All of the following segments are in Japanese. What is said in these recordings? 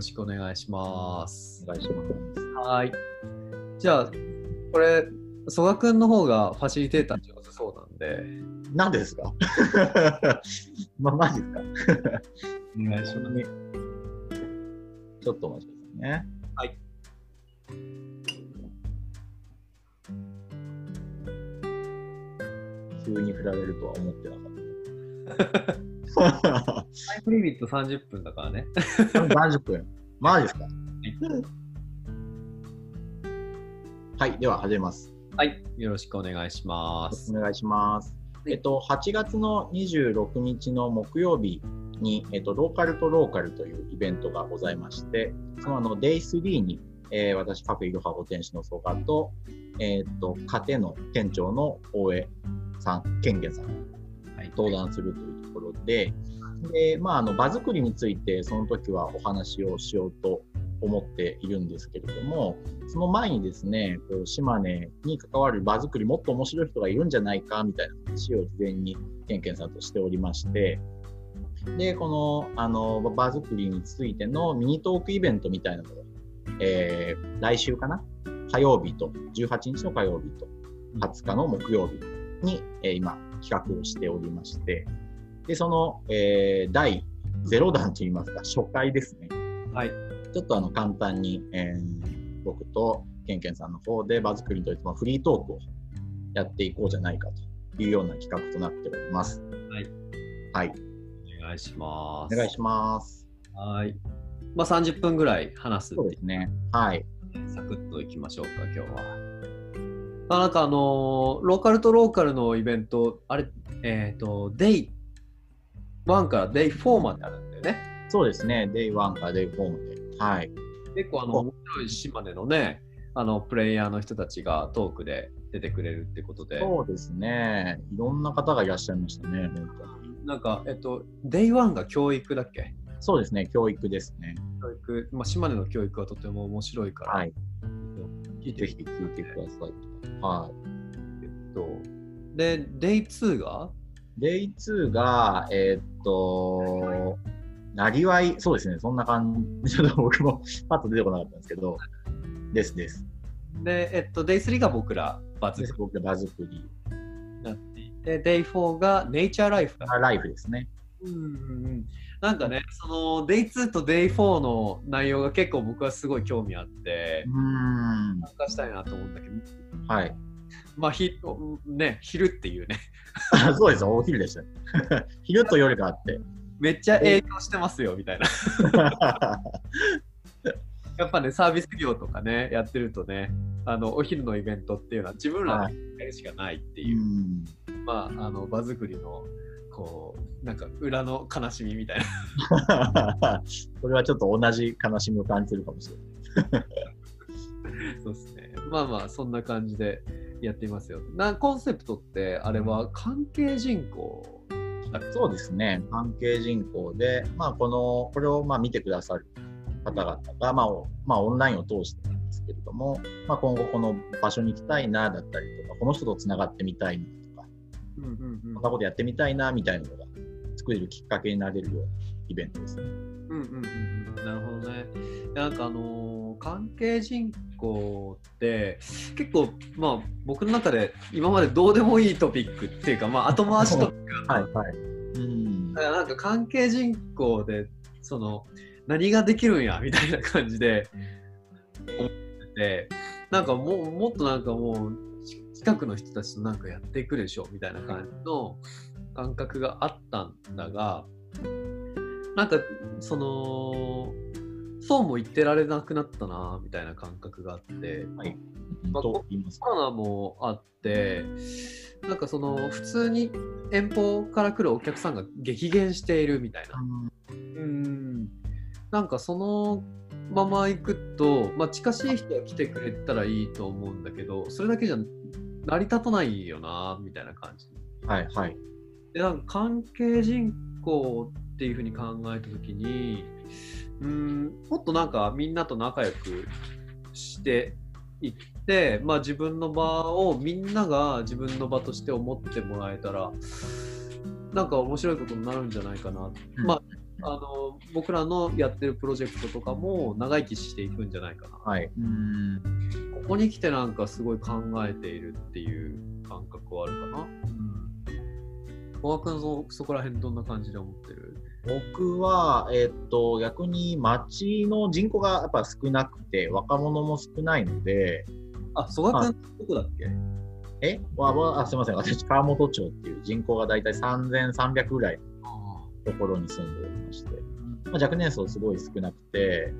ろしくお願いします。お願いします。はい。じゃあ、これ、曽我くんの方がファシリテーター上手そうなんで、何でですか？ま、マジですか お願いします。ちょっとお待ちくださいね。はい。急に振られるとは思ってなかった。タイムリミット30分だからね。30分。マジですか？はい、では始めます。はい。よろしくお願いします。お願いします。えっと、8月の26日の木曜日に、えっと、ローカルとローカルというイベントがございまして、そのあの Day3 に、えー私、各いろはご店主の曽我と、えっと、家庭の店長の大江さん、健源さんはい。登壇するというところで、でまあ、あの場作りについてその時はお話をしようと思っているんですけれども、その前にですね、こう島根に関わる場作りもっと面白い人がいるんじゃないかみたいな話を事前にケンケンさんとしておりまして、で、このあの場作りについてのミニトークイベントみたいなのを、えー来週かな？火曜日と、18日の火曜日と20日の木曜日に、えー今企画をしておりまして、で、その、えー第0弾といいますか、初回ですね。はい。ちょっとあの簡単に、えー僕とケンケンさんの方で場作りといってもフリートークをやっていこうじゃないかというような企画となっております。はい。はい。お願いします。お願いします。はい。まあ、30分ぐらい話すそうですね。はい。サクッといきましょうか、今日は。あなんかあのーローカルとローカルのイベント、あれ、えっ、と、デイ1からデイ4まであるんだよね。そうですね。Day1 から Day4 まで。はい。結構あの、お面白い島根のね、あの、プレイヤーの人たちがトークで出てくれるってことで、そうですね。いろんな方がいらっしゃいましたね。本当に。なんか、えっと、デイ1が教育だっけ？そうですね。教育ですね。教育、まあ、島根の教育はとても面白いから、はい。聞いてぜひ聞いてください。はい。えっと、で、デイ2が？Day2 が、えーっと、なりわい、そうですね、そんな感じ、ちょっと僕も パッと出てこなかったんですけど、ですです。で、えっと、デイ3が僕らバズです僕が場作り、になっていて、デイ4がネイチャーライフだ。ライフですね。うんうんうん、なんかね、そのデイ2とデイ4の内容が結構僕はすごい興味あってう、ーん、参加したいなと思うんだけど、はい。まあ、ひね、昼っていうね、あ そうです、お昼でした。昼と夜があって。めっちゃ影響してますよみたいな。やっぱね、サービス業とかね、やってるとね、あのお昼のイベントっていうのは自分らはでやるしかないってういう、んまあ、あの場作りの、こう、なんか裏の悲しみみたいな。これはちょっと同じ悲しみを感じるかもしれない。そうですね。まあまあ、そんな感じでやっていますよ。なコンセプトって、あれは関係人口そうですね、関係人口で、まあ、このこれをまあ見てくださる方々が、まあおまあ、オンラインを通してなんですけれども、まあ、今後この場所に行きたいなだったりとか、この人とつながってみたいなうんうんうんこんなことやってみたいなみたいなのが作れるきっかけになれるようなイベントですね。うんうんうんうんなるほどね。なんかあのー関係人口って結構まあ僕の中で今までどうでもいいトピックっていうかまあ後回しトピックだったはいはい。うんだからなんか関係人口でその何ができるんやみたいな感じで思っててなんかもうもっとなんかもう近くの人たちとなんかやっていくでしょみたいな感じの感覚があったんだがなんかそのそうも言ってられなくなったなみたいな感覚があってはい。まあ。コロナもあってなんかその普通に遠方から来るお客さんが激減しているみたいなうんなんかそのまま行くと、まあ、近しい人が来てくれたらいいと思うんだけどそれだけじゃ成り立たないよなみたいな感じ。はいはい。でなんか関係人口っていうふうに考えた時にうんもっとなんかみんなと仲良くしていって、まあ、自分の場をみんなが自分の場として思ってもらえたらなんか面白いことになるんじゃないかな、うん。まああの僕らのやってるプロジェクトとかも長生きしていくんじゃないかな。はい。うん。ここに来てなんかすごい考えているっていう感覚はあるかな。うん。小川君そそこら辺どんな感じで思ってる？僕は、えっと、逆に町の人口がやっぱ少なくて、若者も少ないので、あ、曽我君どこだっけ？え？わわあすみません、私、川本町っていう人口が大体3300ぐらいあのところに住んでおりまして、あまあ、若年層すごい少なくて、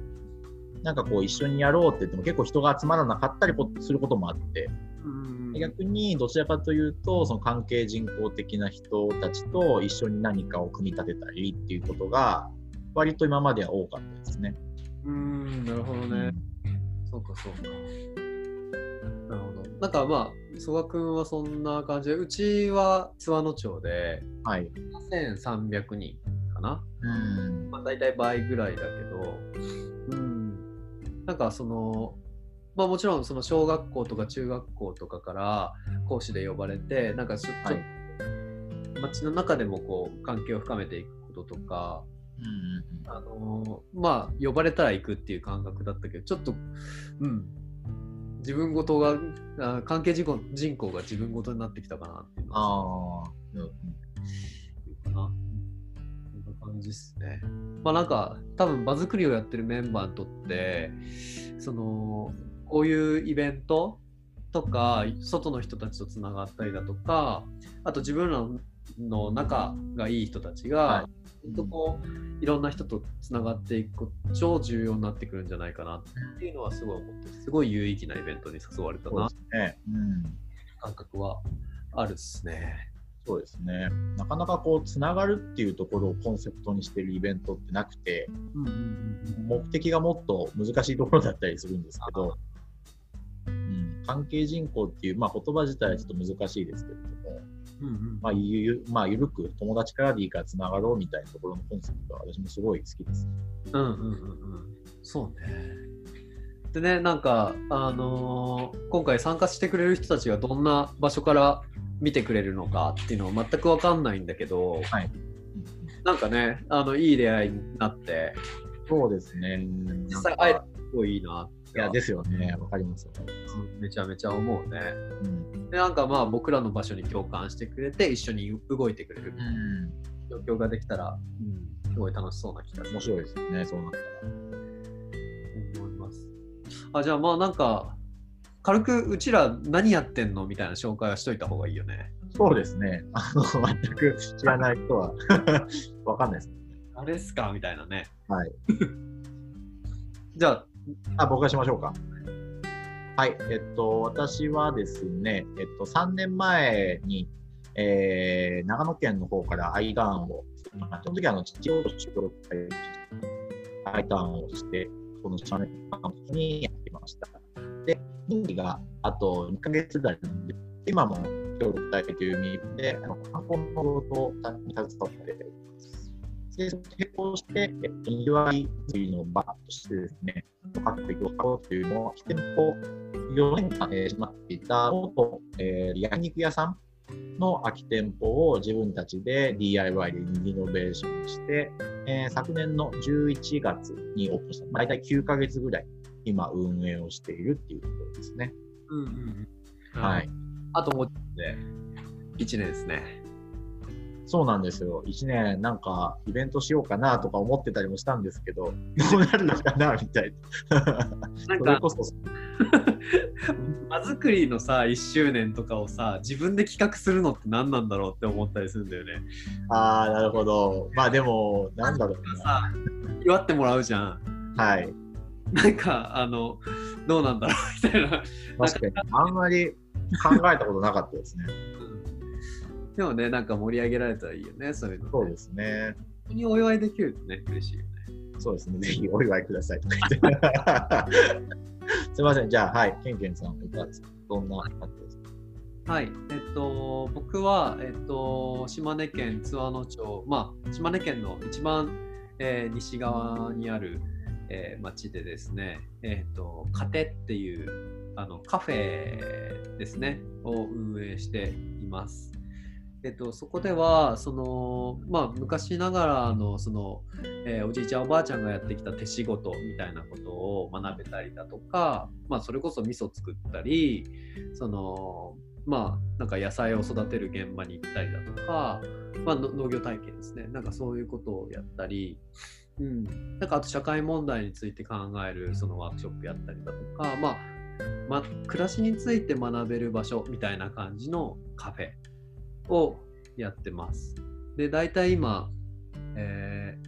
なんかこう一緒にやろうって言っても結構人が集まらなかったりこすることもあって、うん逆にどちらかというと、その関係人口的な人たちと一緒に何かを組み立てたりっていうことが、割と今までは多かったですね。うん、なるほどね。そうか、そうか。なるほど。なんかまあ、曽我君はそんな感じで、うちは津和野町ではい。7300人かな。うん。まあ、大体倍ぐらいだけど、うん。なんかその、まあもちろんその小学校とか中学校とかから講師で呼ばれて、なんかちょっと、はい街の中でもこう関係を深めていくこととか、うんあのーまあ呼ばれたら行くっていう感覚だったけどちょっとうん自分ごとがあ関係人口人口が自分ごとになってきたかなっていうのはああ、うんいうかな。じですね。まあなんか多分場作りをやってるメンバーにとってそのこういうイベントとか外の人たちとつながったりだとかあと自分らの仲がいい人たちが、はいとこういろんな人とつながっていく超重要になってくるんじゃないかなっていうのはすごい思ってるすごい有意義なイベントに誘われたなね。うん。感覚はあるっすね。そうですね。なかなかこう、つながるっていうところをコンセプトにしてるイベントってなくて、うんうんうん目的がもっと難しいところだったりするんですけど、うん、関係人口っていう、まあ、言葉自体はちょっと難しいですけれども、うんうんまあ、ゆゆまあ、ゆるく友達からでいいからつながろうみたいなところのコンセプトは私もすごい好きです。うんうんうんうんそうね。でね、なんか、あのー今回参加してくれる人たちがどんな場所から見てくれるのかっていうのは全くわかんないんだけど、はい。うんなんかね、あのいい出会いになって、そうですね。実際会えてすごいいいなって。いや、ですよね。わかりますめちゃめちゃ思うね。うん。で、なんかまあ僕らの場所に共感してくれて、一緒に動いてくれるうん。状況ができたら、うん、すごい楽しそうな気がする。面白いですよね。そうなったら。思います。あ、じゃあまあなんか、軽くうちら何やってんのみたいな紹介はしといた方がいいよね。そうですね。あの、全く知らない人は わかんないです。あれっすか？みたいなね。はい。じゃあ、あ、僕がしましょうか。はい。えっと、私はですね、えっと、3年前に、えー、長野県の方から愛願を、まあその時はあの、父親と仕事会愛願をして、この3年間にやってました。で、任期があと2ヶ月ぐらいなんで、今も協力隊という意味で、あの観光の労働に携わっております。で、並行して、え、にぎわい作りの場としてですね、各地を買うというのを、店舗4年間、えー、閉まっていた元、えー、焼肉屋さんの空き店舗を自分たちで DIY でリノベーションして、えー昨年の11月にオープンした、大体9ヶ月ぐらい今運営をしているっていうところですね。うんうんうん。はい。。あともうちょっとで1年ですね。そうなんですよ。1年なんかイベントしようかなとか思ってたりもしたんですけど、どうなるのかなみたいな。なんかそれこそ、場作りのさ1周年とかをさ自分で企画するのって何なんだろうって思ったりするんだよね。ああ、なるほど。まあでも、なんだろうさ祝ってもらうじゃん。な。はい。なんかあのどうなんだろうみたいな。確かに。あんまり考えたことなかったですね。でもねなんか盛り上げられたらいいよねそういうの、ね。そうですね。本当にお祝いできるとね嬉しいよね。そうですね。ぜひお祝いください。すみません。じゃあ、はい。ケンケンさんいかがですか？どんな感じですか？はい、えっと、僕は、えっと、島根県津和野町、まあ、島根県の一番、えー西側にある、えー町でですね、えっと、カテっていうあのカフェですね、を運営しています。えっと、そこではその、まあ、昔ながらのその、えー、おじいちゃんおばあちゃんがやってきた手仕事みたいなことを学べたりだとか、まあ、それこそ味噌作ったりその、まあ、なんか野菜を育てる現場に行ったりだとか、まあ、農業体験ですねなんかそういうことをやったり、うん、なんかあと社会問題について考えるそのワークショップやったりだとか、まあま、暮らしについて学べる場所みたいな感じのカフェをやってます。で、大体今、え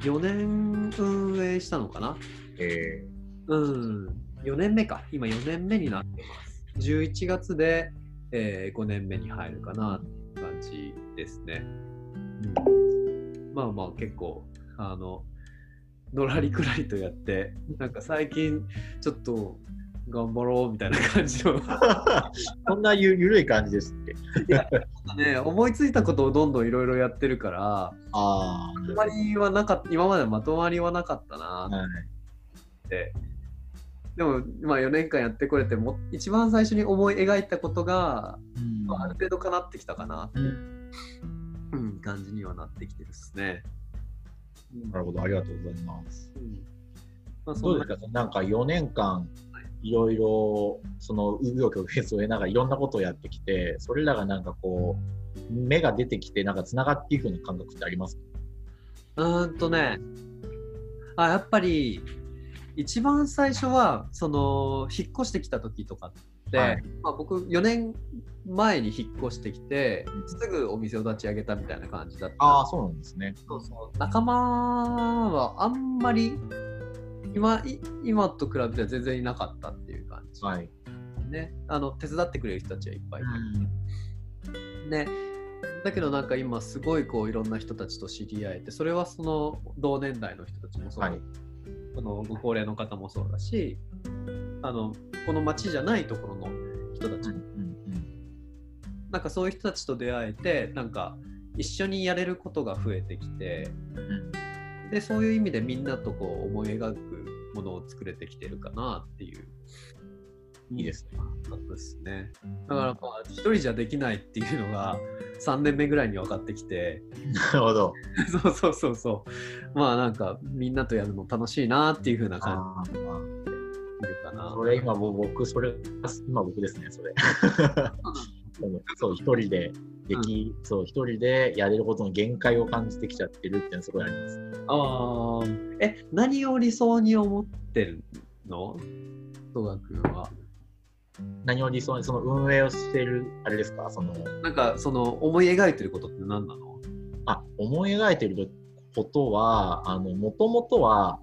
ー、4年運営したのかな？えー、うん、4年目か。今4年目になってます。11月で、えー、5年目に入るかなって感じですね。うん、まあまあ結構、あの、のらりくらいとやって、なんか最近ちょっと頑張ろうみたいな感じの。そんなゆゆるい感じですっけいやね思いついたことをどんどんいろいろやってるからあまとまりはなかった今までまとまりはなかったなはいって、でもまあ4年間やってこれても一番最初に思い描いたことが、うん。まあ、ある程度かなってきたかなって、うん。うん、感じにはなってきてるですね。なるほど、ありがとうございます。うん。まあ、そどうんでなすかなんか4年間、い。ろいろ、その、う余曲折を得ながらいろんなことをやってきて、それらがなんかこう、芽が出てきて、なんか繋がっていくような感覚ってありますか？うーんとね。あやっぱり一番最初はその引っ越してきた時とかって、はい。まあ、僕4年前に引っ越してきてすぐお店を立ち上げたみたいな感じだった。ああ、そうなんですね。そうそう。仲間はあんまり今い今と比べては全然いなかったっていう感じ、はい。ね、あの手伝ってくれる人たちはいっぱいいる、ね、だけどなんか今すごいこういろんな人たちと知り合えてそれはその同年代の人たちもそうだ、はいそのご高齢の方もそうだしあのこの町じゃないところの人たち、うんうんなんかそういう人たちと出会えてなんか一緒にやれることが増えてきてでそういう意味でみんなとこう思い描くものを作れてきてるかなっていういいですね。感覚ですね。だからまあ一人じゃできないっていうのが3年目ぐらいに分かってきてなるほど。そうそうそうそうまあなんかみんなとやるの楽しいなっていう風な感あじかな。それ今もう僕、それ、今僕ですね、それ。そ う、一人ででき、そう、一人でやれることの限界を感じてきちゃってるっていうのはすごいあります。あーえ何を理想に思ってるの？戸川君は。何を理想に、その運営をしてる、あれですか、その、なんかその思い描いてることって何なの？あ、思い描いてることは、あの、もともとは、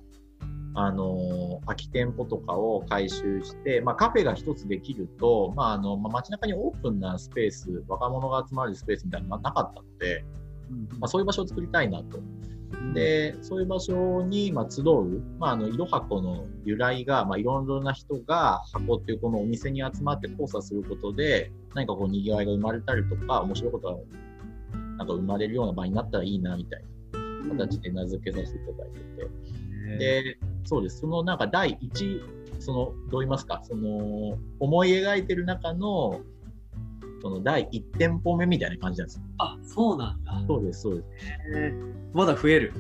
あの、空き店舗とかを回収して、まあ、カフェが一つできると、まあ、あの、まあ、街中にオープンなスペース、若者が集まるスペースみたいなのがなかったので、まあ、そういう場所を作りたいなと。で、そういう場所に、まあ、集う、まあ、あの、色箱の由来が、まあ、いろいろな人が箱っていうこのお店に集まって交差することで、何かこう、賑わいが生まれたりとか、面白いことが、なんか生まれるような場になったらいいな、みたいな形で名付けさせていただいてて。で、そうです。そのなんか第一、その、どう言いますか、その、思い描いてる中の、その第一店舗目みたいな感じなんですよ。あそうなんだ。そうです、そうです。まだ増える？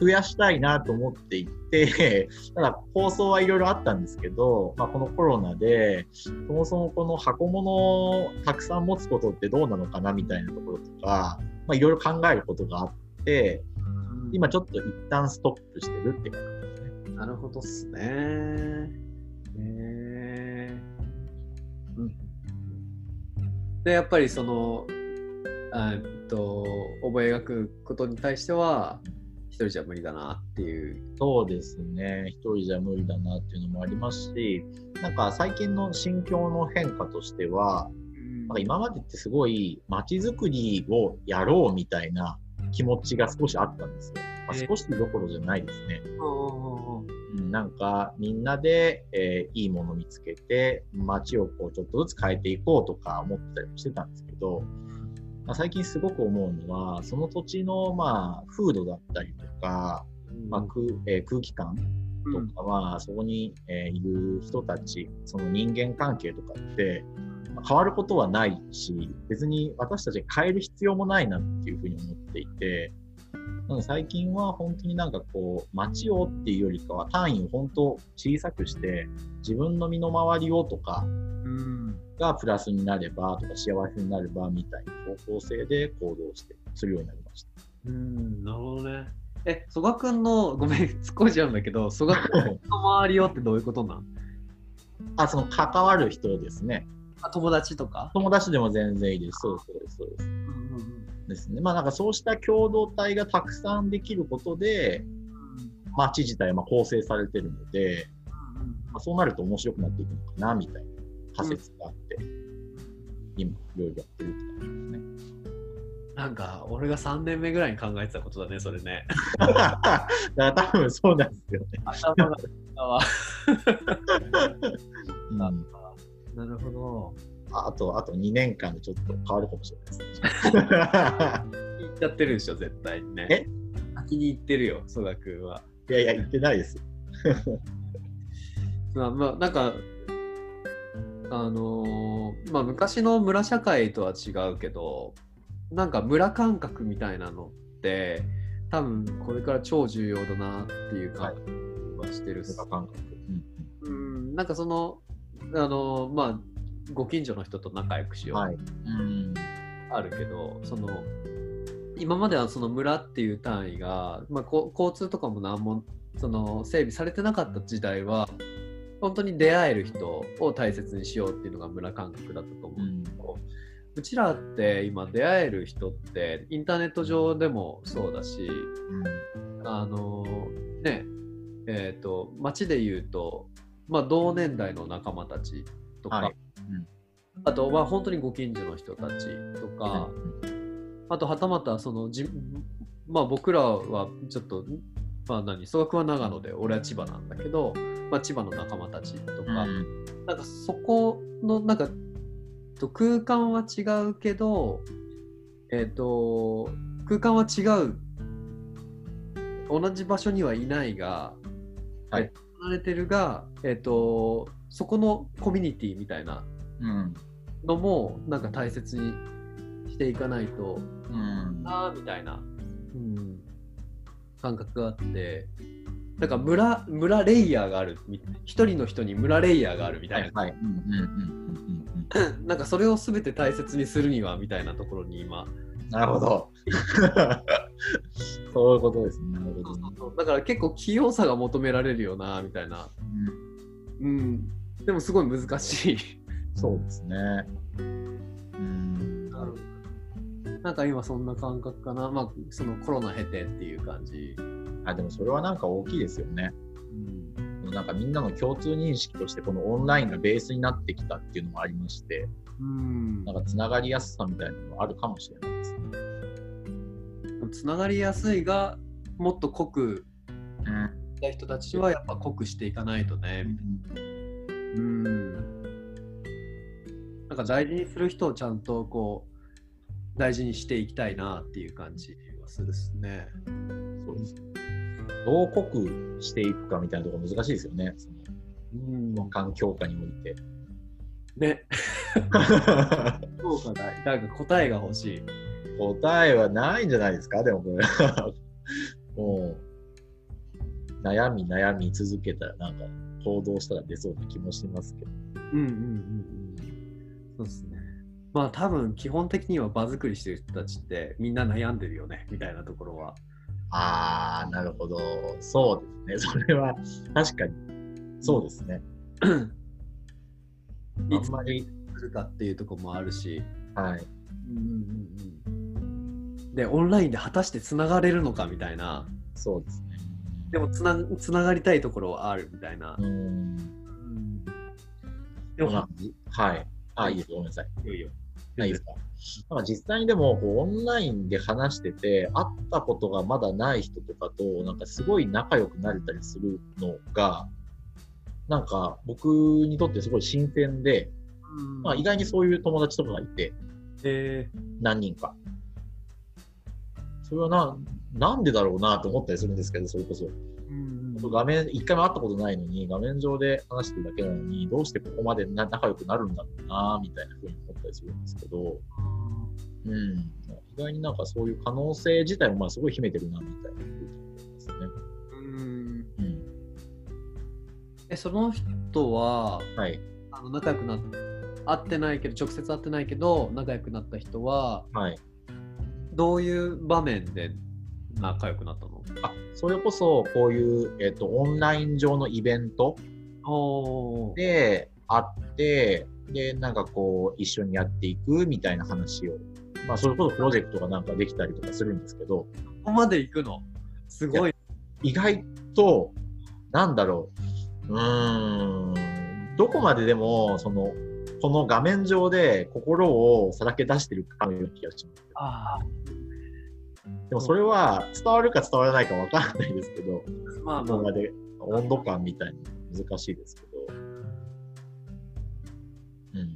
増やしたいなと思っていて、ただ構想はいろいろあったんですけど、まあ、このコロナで、そもそもこの箱物をたくさん持つことってどうなのかなみたいなところとか、まあ、いろいろ考えることがあって、今ちょっと一旦ストップしてるって感じですね。なるほどっすね。へえうん。で、やっぱりその、あえっと、覚え描くことに対しては、一人じゃ無理だなっていう。そうですね。一人じゃ無理だなっていうのもありますし、なんか最近の心境の変化としては、なんか今までってすごい街づくりをやろうみたいな気持ちが少しあったんですよ。まあ、えー少しどころじゃないですね。あうん、なんかみんなで、えーいいもの見つけて街をこうちょっとずつ変えていこうとか思ったりもしてたんですけど、まあ、最近すごく思うのはその土地のまあ風土だったりとか、まあ空えー空気感とかは、そこに、えーいる人たちその人間関係とかって変わることはないし、別に私たち変える必要もないなっていうふうに思っていて、なので最近は本当になんかこう、街をっていうよりかは単位を本当小さくして、自分の身の回りをとかうん。がプラスになればとか幸せになればみたいな方向性で行動して、するようになりました。うん、なるほどね。え、曽我くんの、ごめん、突っ込んじゃうんだけど、曽我くんの周りよってどういうことなん？あ、その関わる人ですね。あ友達とか？友達でも全然いいです。そうそうです、そうです。うんうんですね。まあなんかそうした共同体がたくさんできることで、街自体はまあ構成されてるので、まあ、そうなると面白くなっていくのかな、みたいな仮説があって、今、いろいろやってるって感じですね。なんか、俺が3年目ぐらいに考えてたことだね、それね。だから多分そうなんですよね。頭がわ うん、なるほど。ああと、あと2年間でちょっと変わるかもしれないです。行っちゃってるでしょ、絶対にね。え？先に行ってるよ、曽我くんは。いやいや、言ってないです。まあ、まあ、なんか、あのーまあ、昔の村社会とは違うけど、なんか村感覚みたいなのって、多分これから超重要だなっていう感じはしてるっす無感覚。うんうん、なんかその、あのーまあ、ご近所の人と仲良くしよう、はい。うん。あるけど、その、今まではその村っていう単位が、まあ、こ交通とかも何もその整備されてなかった時代は本当に出会える人を大切にしようっていうのが村感覚だったと思うんだけど、うちらって今出会える人ってインターネット上でもそうだしうん。あのねえっ、と街で言うと、まあ、同年代の仲間たちとか、はい。うん。あとは本当にご近所の人たちとか、あとはたまたそのじ、まあ、僕らはちょっと、まあ何、曽我君は長野で俺は千葉なんだけど、まあ、千葉の仲間たちとか、うん。なんかそこのなんかと空間は違うけど、えっ、と空間は違う。同じ場所にはいないが、はいれてるが、えっ、とそこのコミュニティみたいなうん。のもなんか大切にしていかないとうん。みたいな、うん、感覚があってなんか村村レイヤーがあるみ一人の人に村レイヤーがあるみたな、はいいはい。うんうんうんうんうん。なんかそれを全て大切にするにはみたいなところに今なるほど。そういうことですね。なるほどね。だから結構器用さが求められるよなみたいな、うん、でもすごい難しいそうですね。うん。なんか今そんな感覚かなまあそのコロナ経てっていう感じ、あ、でもそれはなんか大きいですよね。うんなんかみんなの共通認識としてこのオンラインがベースになってきたっていうのもありまして、うんなんかつながりやすさみたいなのもあるかもしれない。つながりやすいがもっと濃くうん。た人たちはやっぱ濃くしていかないとね。うん。なんか大事にする人をちゃんとこう大事にしていきたいなっていう感じはするっすね。そうです。どう濃くしていくかみたいなところ難しいですよね。そうんの環境下において。ね。そうかだ。なんか答えが欲しい。答えはないんじゃないですか、でもこれ。もう、悩み悩み続けたら、なんか行動したら出そうな気もしますけど。うんうんうんうん。そうですね。まあ多分基本的には場作りしてる人たちってみんな悩んでるよねみたいなところは。あー、なるほど。そうですね。それは確かに。そうですね。いつまり、するかっていうところもあるし。はい。うんうんうんうん、でオンラインで果たしてつながれるのかみたいなそうですね。でもつなつながりたいところはあるみたいなう、ん。うんでもまあはい。あ、いいです。ごめんなさい。いよいよいいですか？実際にでもオンラインで話してて、会ったことがまだない人とかと、なんかすごい仲良くなれたりするのが、なんか僕にとってすごい新鮮で、うんまあ、意外にそういう友達とかがいて、え何人か。それはな、なんでだろうなと思ったりするんですけど、それこそ。ーうん画面、一回も会ったことないのに、画面上で話してるだけなのに、どうしてここまでな仲良くなるんだろうな、みたいな風に思ったりするんですけど、うん。意外になんかそういう可能性自体もまあすごい秘めてるな、みたいな風に思いますね。うんうん。えその人ははい。あの仲良くなっ会ってないけど直接会ってないけど仲良くなった人ははい。どういう場面で仲良くなったの？あ、それこそ、こういう、えっ、と、オンライン上のイベントで会って、で、なんかこう、一緒にやっていくみたいな話を、まあ、それこそプロジェクトがなんかできたりとかするんですけど、ここまで行くの？すごい。意外と、なんだろう、うーん、どこまででも、その、この画面上で心をさらけ出してるかのような気がします。あでもそれは伝わるか伝わらないかわからないですけど、あまあまここまで温度感みたいな難しいですけど。うん。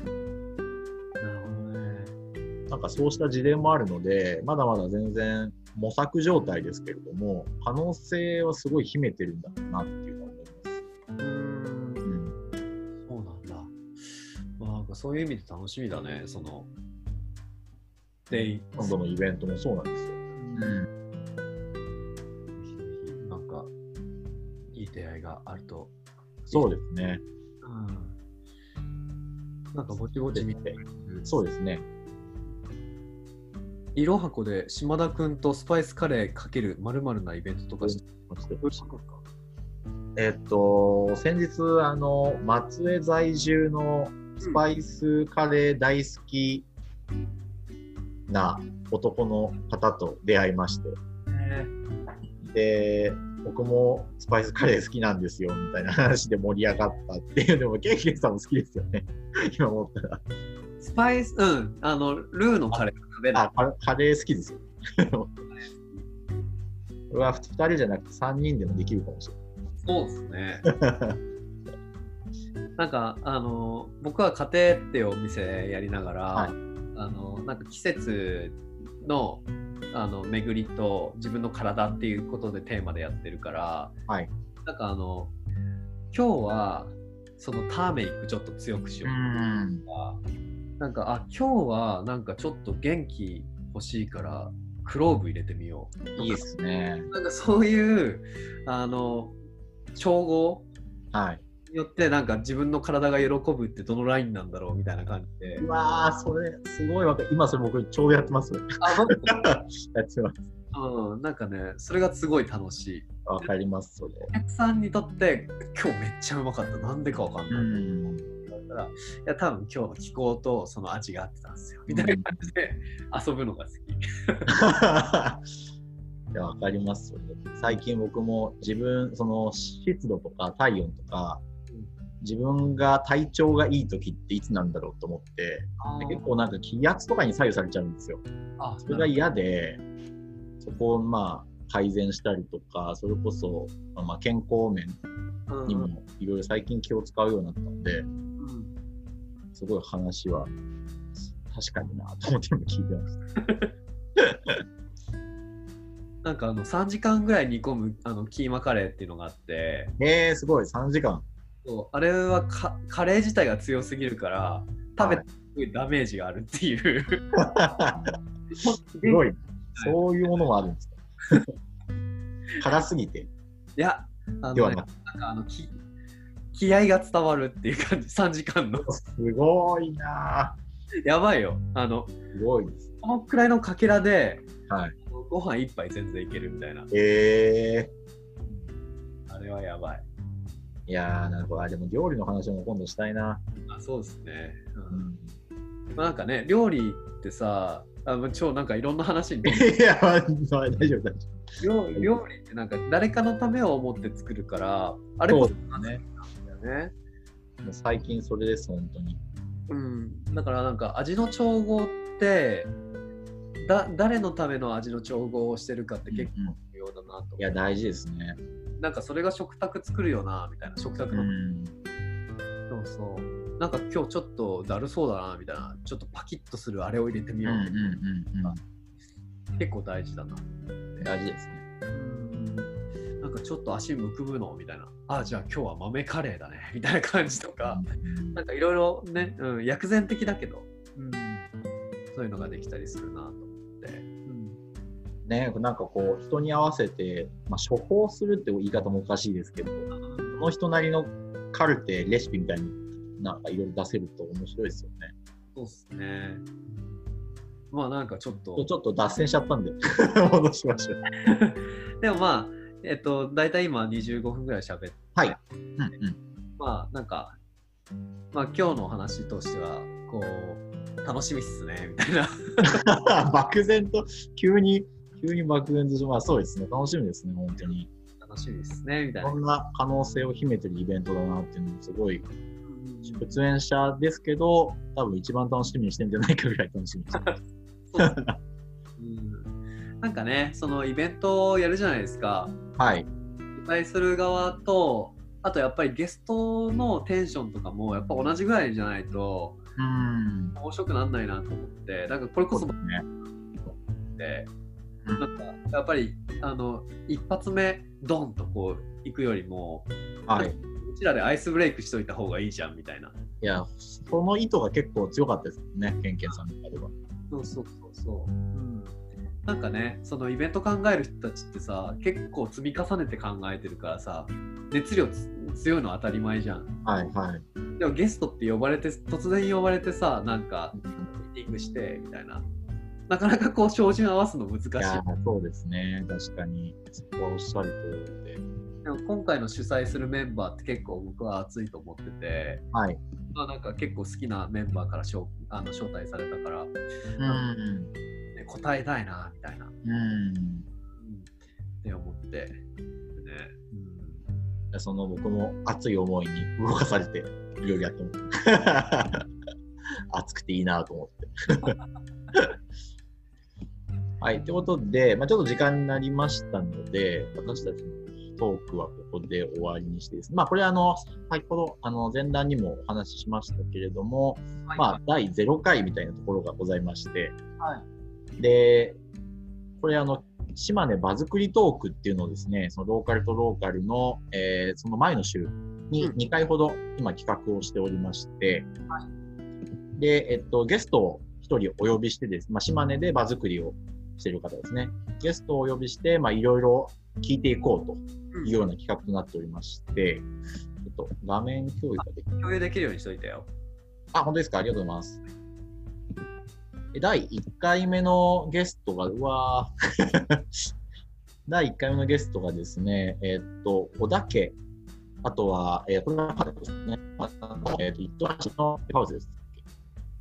あ、なるほどね。なんかそうした事例もあるので、まだまだ全然模索状態ですけれども、可能性はすごい秘めてるんだろうなってい。うかそういう意味で楽しみだね。その。で、今度のイベントもそうなんですよ。うん。なんか、いい出会いがあると。そうですね。うん。なんかぼちぼち見て。そうですね。いろはこで島田くんとスパイスカレーかけるまるなイベントとかしてえっと、先日、あの、松江在住のスパイスカレー大好きな男の方と出会いまして、で、僕もスパイスカレー好きなんですよ、みたいな話で盛り上がったっていうのも、ケイケイさんも好きですよね。今思ったら。スパイス、うん、あの、ルーのカレー食べない。あ、カカレー好きですよ。これは2人じゃなくて3人でもできるかもしれそうですね。なんか、あの、僕は家庭ってお店やりながら、はいあの、なんか季節の、あの、巡りと自分の体っていうことでテーマでやってるから、はい。なんかあの、今日は、そのターメリックちょっと強くしようん。とか、なんか、あ、今日はなんかちょっと元気欲しいから、クローブ入れてみよう。いいですね。なんかそういう、あの、調合はい。によってなんか自分の体が喜ぶってどのラインなんだろうみたいな感じでう。わー、それ、すごいわかる。今それ僕ちょうどやってます。やあ、僕 ってます。うん、なんかね、それがすごい楽しい。わかります、それ。お客さんにとって今日めっちゃうまかった。なんでかわかんない。ん。だから、いや、多分今日の気候とその味が合ってたんですよ。みたいな感じで遊ぶのが好き。いや、わかります、それ。最近僕も自分、その湿度とか体温とか、自分が体調がいい時っていつなんだろうと思って、で結構なんか気圧とかに左右されちゃうんですよ。あ、それが嫌で、そこをまあ改善したりとか、それこそまあ健康面うんにもいろいろ最近気を使うようになったので、うんすごい話は確かになと思って今聞いてました。なんかあの3時間ぐらい煮込むあのキーマカレーっていうのがあって、えー、すごい、3時間。そうあれはかカレー自体が強すぎるから、食べはてすごいダメージがあるっていう。すごい。そういうものもあるんですか。辛すぎていや、あの、ね、なんかあのき気合が伝わるっていう感じ、3時間の。すごいなやばいよ。あの、ぁすごいです。このくらいのかけらで、はい。ご飯一杯全然いけるみたいな。えあれはやばい。ー、いやー、なるほど。あでも料理の話も今度したいな。あそうですね。ううんん、まあ、なんかね、料理ってさ、あもう超なんかいろんな話に いや、まあ大丈夫、大丈料料理ってなんか誰かのためを思って作るから、あれこそそうですねなんだよね。夫。もう最近それです、本当に。うん、だからなんか味の調合ってだ誰のための味の調合をしてるかって結構うんうん重要だなと思う、いや、大事ですね。なんかそれが食卓作るよなみたいな食卓の、うん。そうそう。なんか今日ちょっとだるそうだなみたいなちょっとパキッとするあれを入れてみよう、うんうんうんうん。結構大事だな。大事ですね。うん。なんかちょっと足むくむの？みたいな。あ、じゃあ今日は豆カレーだね。みたいな感じとか、なんかいろいろね、うん、薬膳的だけど、うん、そういうのができたりするなとね、なんかこう人に合わせて、まあ、処方するって言い方もおかしいですけど、その人なりのカルテ、レシピみたいになんかいろいろ出せると面白いですよね。そうっすね。まあなんかちょっと、ちょっと脱線しちゃったんで、戻しましょう。でもまあ、えっと、大体今25分ぐらい喋って、はい。うんうん、まあなんか、まあ今日の話としては、こう、楽しみっすね、みたいな。漠然と、急に、急に漠然と、まあそうですね、楽しみですね、本当に。楽しみですね、みたいな。こんな可能性を秘めてるイベントだなっていうのもすごい、うん出演者ですけど、多分一番楽しみにしてんじゃないかぐらい楽しみにしてます。うんなんかね、そのイベントをやるじゃないですか。はい。主催する側と、あとやっぱりゲストのテンションとかもやっぱ同じぐらいじゃないとうん。面白くならないなと思って、なんかこれこそね。って、うんなんかやっぱりあの一発目ドンとこう行くよりも、はい。うちらでアイスブレイクしといた方がいいじゃんみたいな。いや、その意図が結構強かったですね、ケンケンさんの中では。そうそうそうそう。うんなんかね、そのイベント考える人たちってさ、結構積み重ねて考えてるからさ、熱量つ強いのは当たり前じゃん。はいはい。でもゲストって呼ばれて、突然呼ばれてさ、なんか、ミーティングして、みたいな。なかなかこう、照準合わすの難しい。いや、そうですね。確かに。そこはおっしゃる通りで。でも今回の主催するメンバーって結構僕は熱いと思ってて、はい。まあ、なんか結構好きなメンバーから招あの招待されたから、ね、うん。答えたいな、みたいな。うん。うんって思って、ね。うんその僕も熱い思いに動かされて、いろいろやってます。熱くていいなと思って。はい。ということで、まあ、ちょっと時間になりましたので、私たちのトークはここで終わりにしてです。ね。まあ、これあの、先ほど、あの、前段にもお話ししましたけれども、はい。まあ、第0回みたいなところがございまして、はい。で、これあの、島根場作りトークっていうのをですね、そのローカルとローカルの、えーその前の週にうん。2回ほど今企画をしておりまして、はで、えっと、ゲストを1人お呼びしてです、まあ、島根で場作りをしている方ですね。ゲストをお呼びして、まあ、いろいろ聞いていこうというような企画となっておりまして、えっと、画面共有ができ共有できるようにしといてよ。あ、本当ですか？ありがとうございます。え第1回目のゲストが、うわー 第1回目のゲストがですね、えーっと、小田家、あとは、えー、これはですね。えーっと、糸橋のハウスです。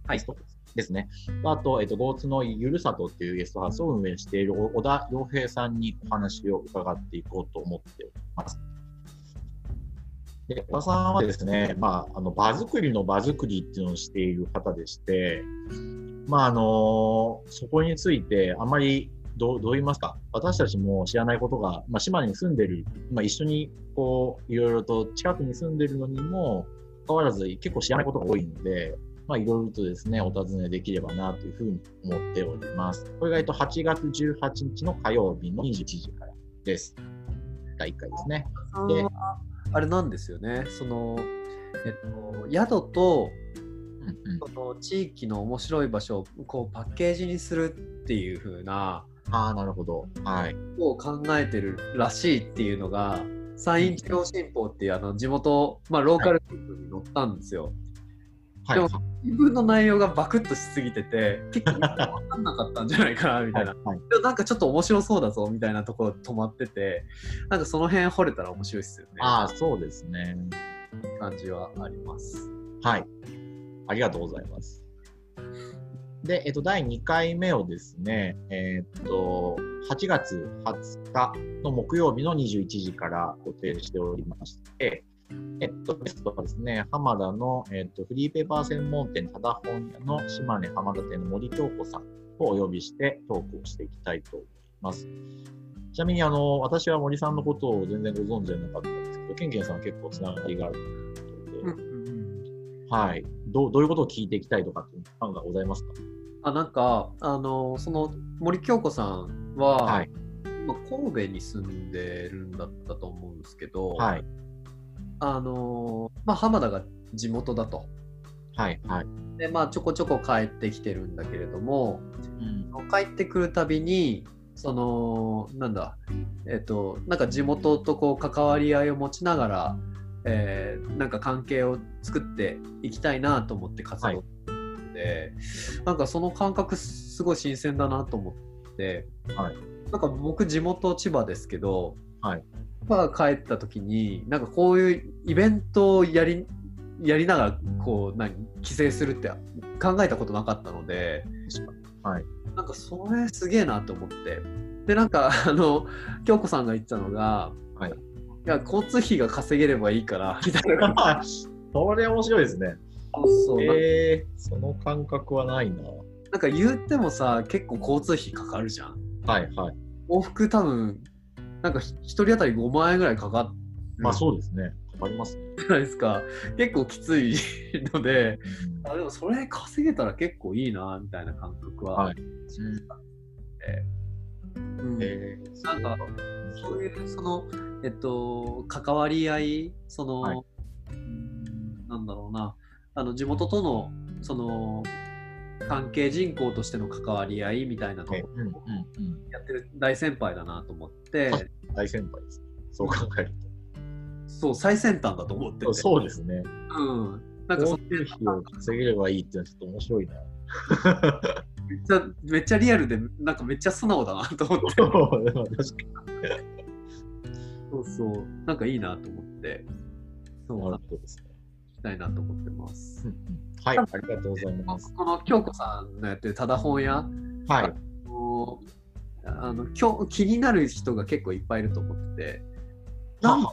はいゲストですね。あと、えっと、ゴーツのゆるさとっていうゲストハウスを運営している小田洋平さんにお話を伺っていこうと思っております。で、小田さんはですね、まあ、あの、場作りの場作りっていうのをしている方でして、まあ、あのそこについてあまりどうどう言いますか？私たちも知らないことが、まあ、島に住んでる、まあ、一緒にこういろいろと近くに住んでるのにもかかわらず結構知らないことが多いので、まあ、いろいろとですねお尋ねできればなというふうに思っております。これがえっと8月18日の火曜日の21時からです。第1回ですね。であれなんですよね。その、えっと、宿とうんうん、その地域の面白い場所をこうパッケージにするっていう風なああ、なるほど。はい。を考えてるらしいっていうのが山陰地方新報っていうあの地元、まあ、ローカル新聞に載ったんですよ。はい。でも新聞の内容がバクッとしすぎてて結構分かんなかったんじゃないかなみたいな。はいなんかちょっと面白そうだぞみたいなところ止まっててなんかその辺掘れたら面白いですよね。ああ、そうですね。感じはあります。はい。ありがとうございます。で、えっと、第2回目をですね、えっと、8月20日の木曜日の21時から固定しておりまして、えっと、ゲストはですね、浜田の、えっと、フリーペーパー専門店、ただ本屋の島根浜田店の森京子さんをお呼びしてトークをしていきたいと思います。ちなみに、あの、私は森さんのことを全然ご存知じゃなかったんですけど、ケンケンさんは結構つながりがあるということで、はい。どうどういうことを聞いていきたいとかっていう案がございますか？あなんかあのその森京子さんは、はい今神戸に住んでるんだったと思うんですけど、はい。あのまあ、浜田が地元だと。はい。はい。で、まあ、ちょこちょこ帰ってきてるんだけれども、うん。帰ってくるたびに、その、なんだ、えっ、と、なんか地元とこう関わり合いを持ちながら、えーなんか関係を作っていきたいなと思って活動してて、なんかその感覚すごい新鮮だなと思って、はいなんか僕地元千葉ですけど、はいまあ帰った時になんかこういうイベントをやりやりながらこう何帰省するって考えたことなかったので。はい。なんかそれすげえなと思ってでなんかあの京子さんが言ってたのが、はいいや交通費が稼げればいいから みたいなそれ面白いですね。そうえー、その感覚はないな。なんか言ってもさ結構交通費かかるじゃんはいはい。往復多分なんかひ一人当たり5万円ぐらいかかる。まあそうですね。かかりますね。じゃないですか。結構きつい のであでもそれ稼げたら結構いいなみたいな感覚は、はい。うん。えー、なんかそういうそのえっと関わり合いその、はい。うんなんだろうな。あの地元とのその関係人口としての関わり合いみたいなとこえうんうんうん。やってる大先輩だなと思って、はい大先輩です。そう考えるそう最先端だと思っててと。そうですね。うん、なんかそ交通費を稼げればいいってのはちょっと面白いな。めっちゃめっちゃリアルでなんかめっちゃ素直だなと思って そうそうそうなんかいいなと思ってそうなるほどですね。きたいなと思ってます。うんうんはい、ありがとうございます。この京子さんのやってるただ本屋はい。あの今日気になる人が結構いっぱいいると思っててなん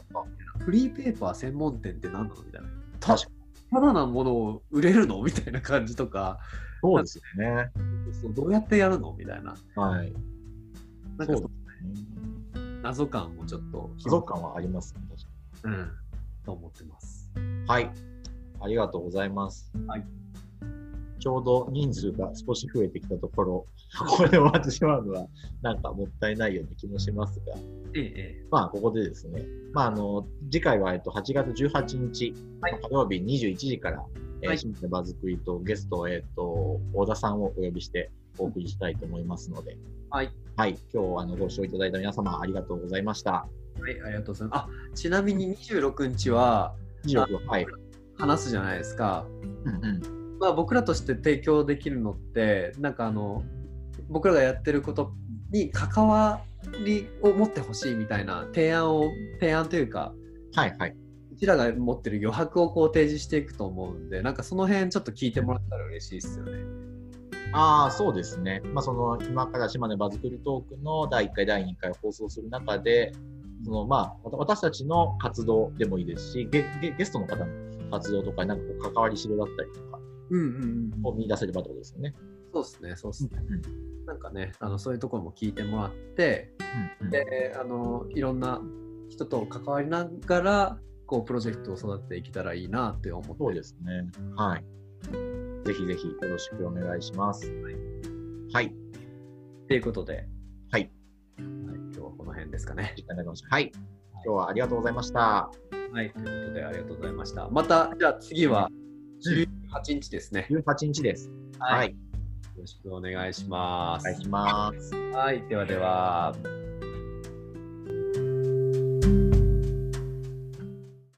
フリーペーパー専門店って何なのみたいなた確かただなものを売れるのみたいな感じとかそうですよね。そうどうやってやるのみたいなはい。なんかそうですね。謎感もちょっと貴族感はありますね。確かうんと思ってます。にはい。ありがとうございます。はい。ちょうど人数が少し増えてきたところ、ここで終わってしまうのは、なんかもったいないような気もしますが、えええまあ、ここでですね、まあ、あの、次回は、えっと、8月18日、はい火曜日21時から、えーはい新ネバ作りとゲスト、えっと、大田さんをお呼びしてお送りしたいと思いますので、はい。はい。今日、あの、ご視聴いただいた皆様、ありがとうございました。えはい、ありがとうございます。あちなみに26日は26はい。話すじゃないですか。うんうん。まあ、僕らとして提供できるのってなんかあの僕らがやってることに関わりを持ってほしいみたいな提案を提案というかはいはい。うちらが持ってる余白をこう提示していくと思うんでなんかその辺ちょっと聞いてもらったら嬉しいですよね。ああ、そうですね。まあ、その、今から島根バズクルトークの第1回、第2回放送する中で、その、まあ、私たちの活動でもいいですし、ゲゲゲストの方の活動とかになんかこう関わりしろだったりとかを見出せればってことですよね。そうですねそうですね。うんなんかねあのそういうところも聞いてもらってうんうんであのいろんな人と関わりながらこうプロジェクトを育てていけたらいいなって思ってそうですね。はい。ぜひぜひよろしくお願いします。はい。ということで、はい。はい、今日はこの辺ですかね。はい。今日はありがとうございました。はい、ということでありがとうございました。また、じゃあ次は18日ですね。18日です。は、はいい。よろしくお願いします。お願いします。はい、ではでは。